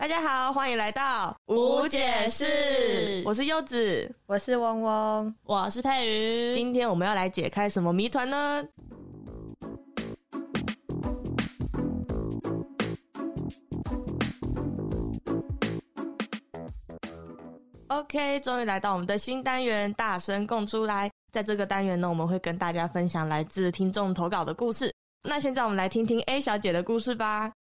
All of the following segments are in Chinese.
大家好，欢迎来到无解释我是柚子，我是嗡嗡，我是佩瑜。今天我们要来解开什么谜团呢？OK，终于来到我们的新单元“大声供出来”。在这个单元呢，我们会跟大家分享来自听众投稿的故事。那现在我们来听听 A 小姐的故事吧。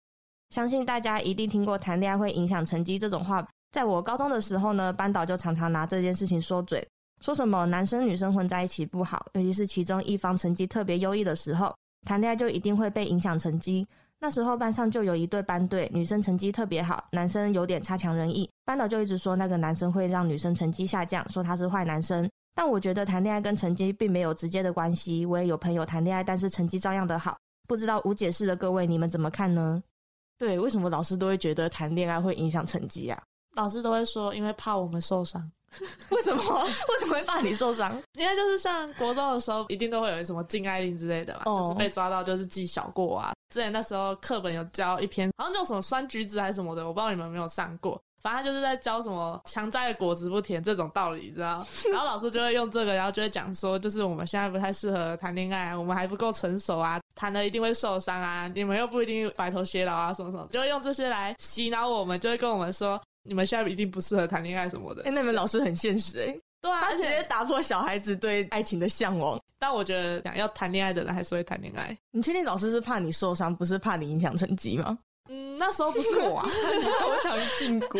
相信大家一定听过谈恋爱会影响成绩这种话。在我高中的时候呢，班导就常常拿这件事情说嘴，说什么男生女生混在一起不好，尤其是其中一方成绩特别优异的时候，谈恋爱就一定会被影响成绩。那时候班上就有一对班队，女生成绩特别好，男生有点差强人意，班导就一直说那个男生会让女生成绩下降，说他是坏男生。但我觉得谈恋爱跟成绩并没有直接的关系。我也有朋友谈恋爱，但是成绩照样的好。不知道无解释的各位，你们怎么看呢？对，为什么老师都会觉得谈恋爱会影响成绩啊？老师都会说，因为怕我们受伤。为什么？为什么会怕你受伤？因为就是上国中的时候，一定都会有什么禁爱令之类的嘛，就是被抓到就是记小过啊。之前那时候课本有教一篇，好像叫什么酸橘子还是什么的，我不知道你们有没有上过。反正就是在教什么强摘的果子不甜这种道理，你知道？然后老师就会用这个，然后就会讲说，就是我们现在不太适合谈恋爱，我们还不够成熟啊，谈了一定会受伤啊，你们又不一定白头偕老啊，什么什么，就会用这些来洗脑我们，就会跟我们说，你们现在一定不适合谈恋爱什么的。哎，那你们老师很现实哎，对啊，他直接打破小孩子对爱情的向往。但我觉得想要谈恋爱的人还是会谈恋爱。你确定老师是怕你受伤，不是怕你影响成绩吗？嗯，那时候不是我，啊，我想进国。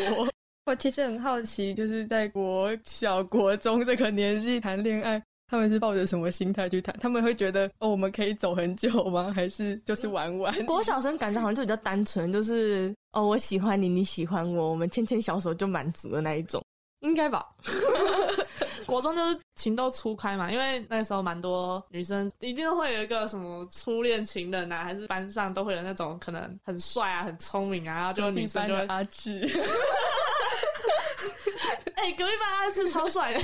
我其实很好奇，就是在国小、国中这个年纪谈恋爱，他们是抱着什么心态去谈？他们会觉得哦，我们可以走很久吗？还是就是玩玩？国小生感觉好像就比较单纯，就是哦，我喜欢你，你喜欢我，我们牵牵小手就满足的那一种，应该吧？国中就是情窦初开嘛，因为那时候蛮多女生一定会有一个什么初恋情人啊，还是班上都会有那种可能很帅啊、很聪明啊，然后就女生就会阿志。哎，隔壁班阿志超帅的，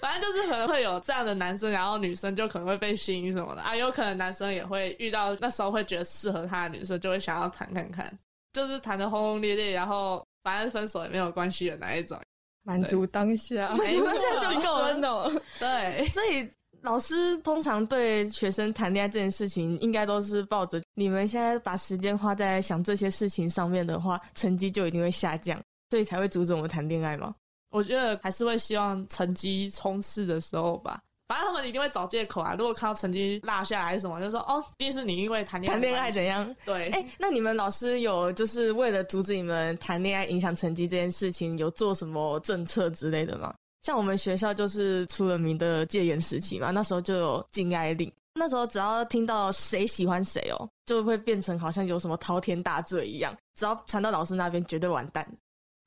反正就是可能会有这样的男生，然后女生就可能会被吸引什么的啊，有可能男生也会遇到那时候会觉得适合他的女生，就会想要谈看看，就是谈的轰轰烈烈，然后反正分手也没有关系的那一种，满足当下，满足当下就够了。对，所以老师通常对学生谈恋爱这件事情，应该都是抱着你们现在把时间花在想这些事情上面的话，成绩就一定会下降。所以才会阻止我们谈恋爱吗？我觉得还是会希望成绩冲刺的时候吧。反正他们一定会找借口啊。如果看到成绩落下来什么，就说哦，一定是你因为谈恋爱谈恋爱怎样？对。哎，那你们老师有就是为了阻止你们谈恋爱影响成绩这件事情，有做什么政策之类的吗？像我们学校就是出了名的戒严时期嘛，那时候就有禁爱令。那时候只要听到谁喜欢谁哦，就会变成好像有什么滔天大罪一样，只要传到老师那边，绝对完蛋。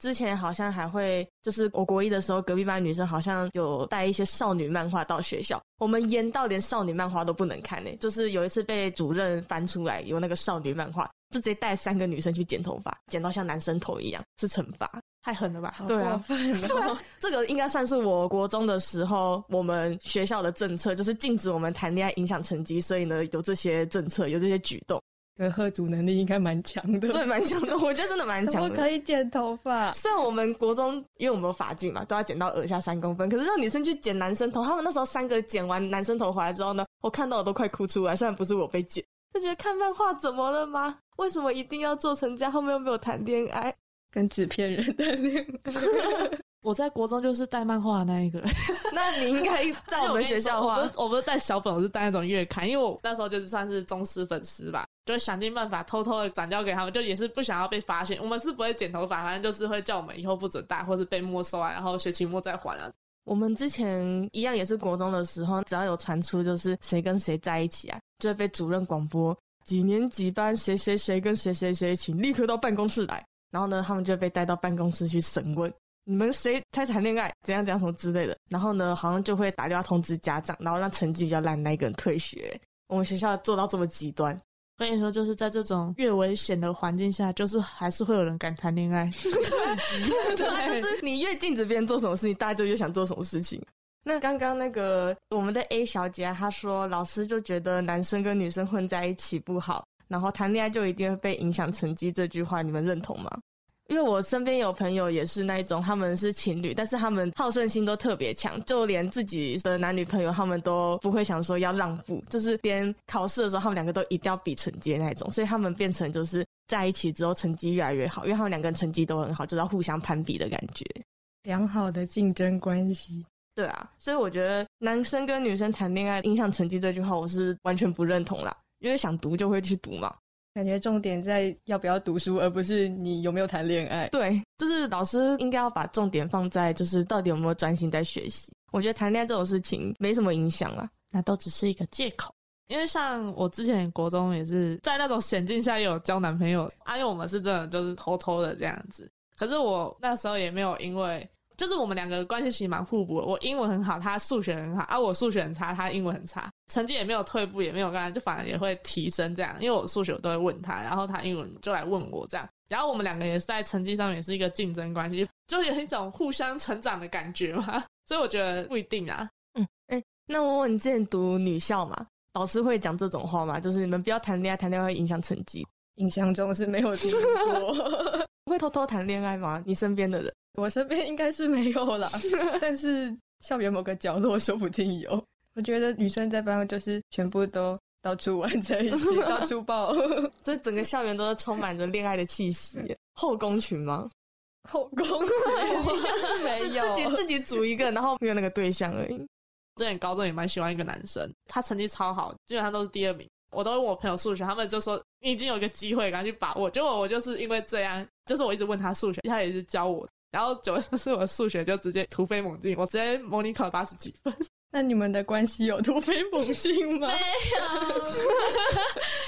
之前好像还会，就是我国一的时候，隔壁班女生好像有带一些少女漫画到学校，我们严到连少女漫画都不能看呢。就是有一次被主任翻出来有那个少女漫画，就直接带三个女生去剪头发，剪到像男生头一样，是惩罚，太狠了吧？对啊，这个应该算是我国中的时候，我们学校的政策就是禁止我们谈恋爱影响成绩，所以呢有这些政策，有这些举动。可喝足能力应该蛮强的，对，蛮强的。我觉得真的蛮强的。可以剪头发？虽然我们国中因为我们有发髻嘛，都要剪到耳下三公分，可是让女生去剪男生头，他们那时候三个剪完男生头回来之后呢，我看到我都快哭出来。虽然不是我被剪，就觉得看漫画怎么了吗？为什么一定要做成这样？后面又没有谈恋爱，跟纸片人谈恋爱。我在国中就是带漫画的那一个，那你应该在我们学校话，我不是带小本，我是带那种月刊，因为我那时候就是算是忠实粉丝吧，就想尽办法偷偷的转交给他们，就也是不想要被发现。我们是不会剪头发，反正就是会叫我们以后不准带，或是被没收啊，然后学期末再还啊。我们之前一样也是国中的时候，只要有传出就是谁跟谁在一起啊，就会被主任广播几年几班谁谁谁跟谁谁谁，请立刻到办公室来。然后呢，他们就被带到办公室去审问。你们谁才谈恋爱？怎样讲什么之类的？然后呢，好像就会打电话通知家长，然后让成绩比较烂那一个人退学。我们学校做到这么极端，跟你说，就是在这种越危险的环境下，就是还是会有人敢谈恋爱。对啊，就是你越禁止别人做什么事情，大家就越想做什么事情。那刚刚那个我们的 A 小姐她说，老师就觉得男生跟女生混在一起不好，然后谈恋爱就一定会被影响成绩。这句话你们认同吗？因为我身边有朋友也是那一种，他们是情侣，但是他们好胜心都特别强，就连自己的男女朋友，他们都不会想说要让步，就是连考试的时候，他们两个都一定要比成绩那一种，所以他们变成就是在一起之后成绩越来越好，因为他们两个人成绩都很好，就是要互相攀比的感觉，良好的竞争关系。对啊，所以我觉得男生跟女生谈恋爱影响成绩这句话，我是完全不认同啦，因为想读就会去读嘛。感觉重点在要不要读书，而不是你有没有谈恋爱。对，就是老师应该要把重点放在就是到底有没有专心在学习。我觉得谈恋爱这种事情没什么影响啊，那都只是一个借口。因为像我之前国中也是在那种险境下有交男朋友，啊，因为我们是真的就是偷偷的这样子。可是我那时候也没有因为。就是我们两个关系其实蛮互补的，我英文很好，他数学很好，而我数学很差，他英文很差，成绩也没有退步，也没有干，就反而也会提升这样。因为我数学我都会问他，然后他英文就来问我这样，然后我们两个也是在成绩上面是一个竞争关系，就有一种互相成长的感觉嘛。所以我觉得不一定啊。嗯，哎，那我问你之前读女校嘛，老师会讲这种话吗？就是你们不要谈恋爱，谈恋爱会影响成绩。印象中是没有听过。会偷偷谈恋爱吗？你身边的人？我身边应该是没有啦，但是校园某个角落说不定有。我觉得女生在班上就是全部都到处玩在一起，到处抱，这整个校园都是充满着恋爱的气息。后宫群吗？后宫群 没有，自己自己组一个，然后没有那个对象而已。之前高中也蛮喜欢一个男生，他成绩超好，基本上都是第二名。我都问我朋友数学，他们就说你已经有一个机会，赶紧去把握。结果我就是因为这样，就是我一直问他数学，他也是教我。然后九是我数学就直接突飞猛进，我直接模拟考八十几分。那你们的关系有突飞猛进吗？没有，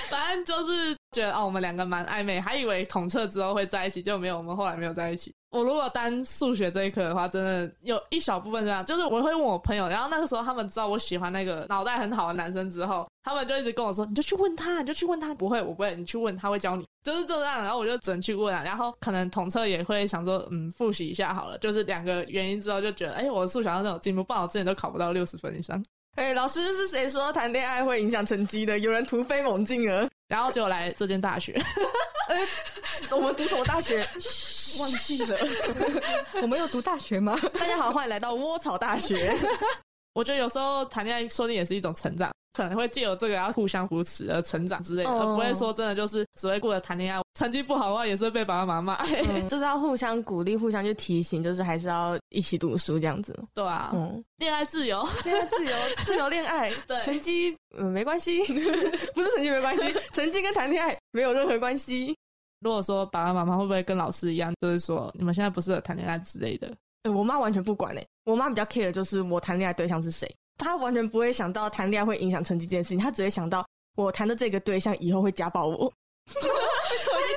反正就是觉得哦，我们两个蛮暧昧，还以为统测之后会在一起，就没有，我们后来没有在一起。我如果单数学这一科的话，真的有一小部分这样，就是我会问我朋友，然后那个时候他们知道我喜欢那个脑袋很好的男生之后，他们就一直跟我说：“你就去问他，你就去问他。”不会，我不会，你去问他会教你，就是这样。然后我就只能去问啊，然后可能统测也会想说，嗯，复习一下好了。就是两个原因之后就觉得，哎，我的数学要那种进步，不然我之前都考不到六十分以上。哎，老师是谁说谈恋爱会影响成绩的？有人突飞猛进了，然后就来这间大学。呃，我们读什么大学？忘记了。我们有读大学吗？大家好，欢迎来到窝草大学。我觉得有时候谈恋爱说的也是一种成长。可能会借由这个要互相扶持而成长之类的，而不会说真的就是只会顾着谈恋爱。成绩不好的话，也是会被爸爸妈妈骂。就是要互相鼓励，互相去提醒，就是还是要一起读书这样子。对啊，嗯，恋爱自由，恋爱自由，自由恋爱。对，成绩嗯没关系，不是成绩没关系，成绩跟谈恋爱没有任何关系。如果说爸爸妈妈会不会跟老师一样，就是说你们现在不适合谈恋爱之类的？哎，我妈完全不管哎，我妈比较 care 就是我谈恋爱对象是谁。她完全不会想到谈恋爱会影响成绩这件事情，她只会想到我谈的这个对象以后会家暴我。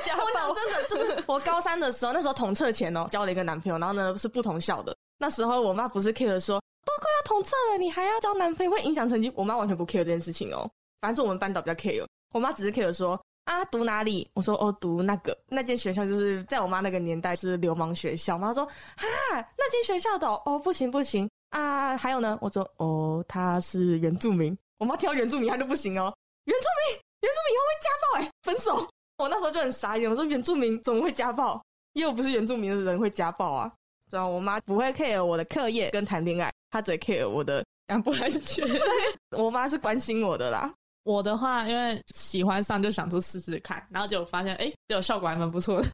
家暴真的就是我高三的时候，那时候统测前哦，交了一个男朋友，然后呢是不同校的。那时候我妈不是 care 说都快要统测了，你还要交男朋友会影响成绩？我妈完全不 care 这件事情哦。反正是我们班导比较 care，我妈只是 care 说啊读哪里？我说哦读那个那间学校，就是在我妈那个年代是流氓学校。妈说哈那间学校的哦不行不行。啊，还有呢？我说哦，他是原住民。我妈挑原住民，她就不行哦。原住民，原住民以后会家暴哎，分手。我那时候就很傻眼，我说原住民怎么会家暴？又不是原住民的人会家暴啊。知道我妈不会 care 我的课业跟谈恋爱，她只 care 我的安不安全。我妈是关心我的啦。我的话，因为喜欢上就想说试试看，然后结果发现哎，这效果还蛮不错的。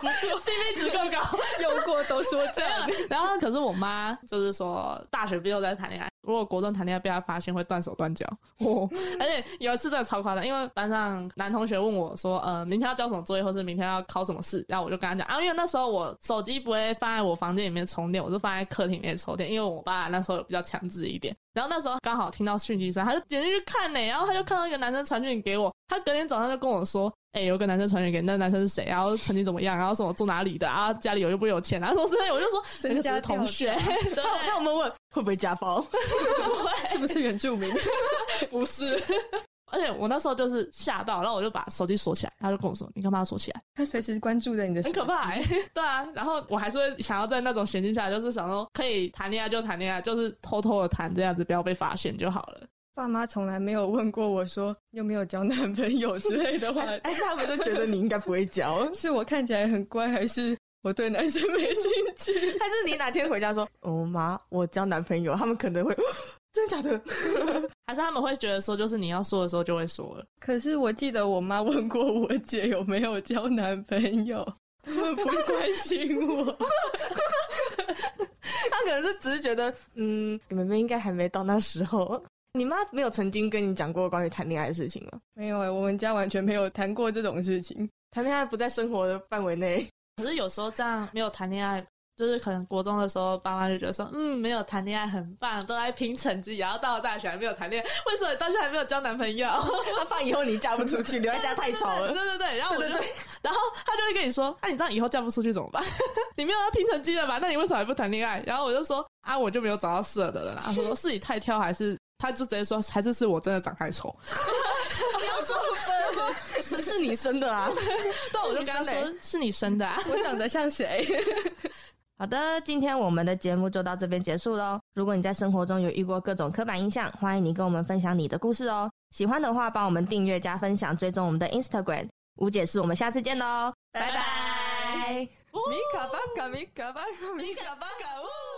不错，CP 值够高，用过都说这样。然后，可是我妈就是说，大学毕业在谈恋爱，如果国中谈恋爱被他发现，会断手断脚。哦，而且有一次真的超夸张，因为班上男同学问我说，呃，明天要交什么作业，或是明天要考什么试，然后我就跟他讲啊，因为那时候我手机不会放在我房间里面充电，我就放在客厅里面充电，因为我爸那时候有比较强制一点。然后那时候刚好听到讯息声，他就点进去看呢，然后他就看到一个男生传讯给我，他隔天早上就跟我说。哎，有个男生传讯给那男生是谁？然后成绩怎么样？然后什么住哪里的？啊，家里有又不有钱？然后说之类，我就说人家同学。对，那我们问会不会家暴？是不是原住民？不是。而且我那时候就是吓到，然后我就把手机锁起来。他就跟我说：“你干嘛要锁起来？”他随时关注着你的，很可怕。对啊，然后我还是会想要在那种险境下，就是想说可以谈恋爱就谈恋爱，就是偷偷的谈这样子，不要被发现就好了。爸妈从来没有问过我说有没有交男朋友之类的话，但是他们都觉得你应该不会交？是我看起来很乖，还是我对男生没兴趣？还是你哪天回家说，哦妈，我交男朋友？他们可能会 真的假的？还是他们会觉得说，就是你要说的时候就会说了？可是我记得我妈问过我姐有没有交男朋友，他们不关心我。他可能是只是觉得，嗯，你们应该还没到那时候。你妈没有曾经跟你讲过关于谈恋爱的事情吗？没有哎，我们家完全没有谈过这种事情。谈恋爱不在生活的范围内。可是有时候这样没有谈恋爱，就是可能国中的时候，爸妈就觉得说，嗯，没有谈恋爱很棒，都在拼成绩，然后到了大学还没有谈恋爱，为什么到现在还没有交男朋友？他怕以后你嫁不出去，留在家太吵了。对对对，然后对对对，然后他就会跟你说，啊，你知道以后嫁不出去怎么办？你没有要拼成绩了吧？那你为什么还不谈恋爱？然后我就说，啊，我就没有找到适合的人啦。他说是你太挑还是？他就直接说，还是是我真的长太丑。不要说，不要说，是是你生的啊！对，我就跟他说，是你生的啊！我长得像谁？好的，今天我们的节目就到这边结束喽。如果你在生活中有遇过各种刻板印象，欢迎你跟我们分享你的故事哦。喜欢的话，帮我们订阅加分享，追踪我们的 Instagram。无解释，我们下次见喽，拜拜！米卡巴卡，米卡巴卡，米卡巴卡，呜。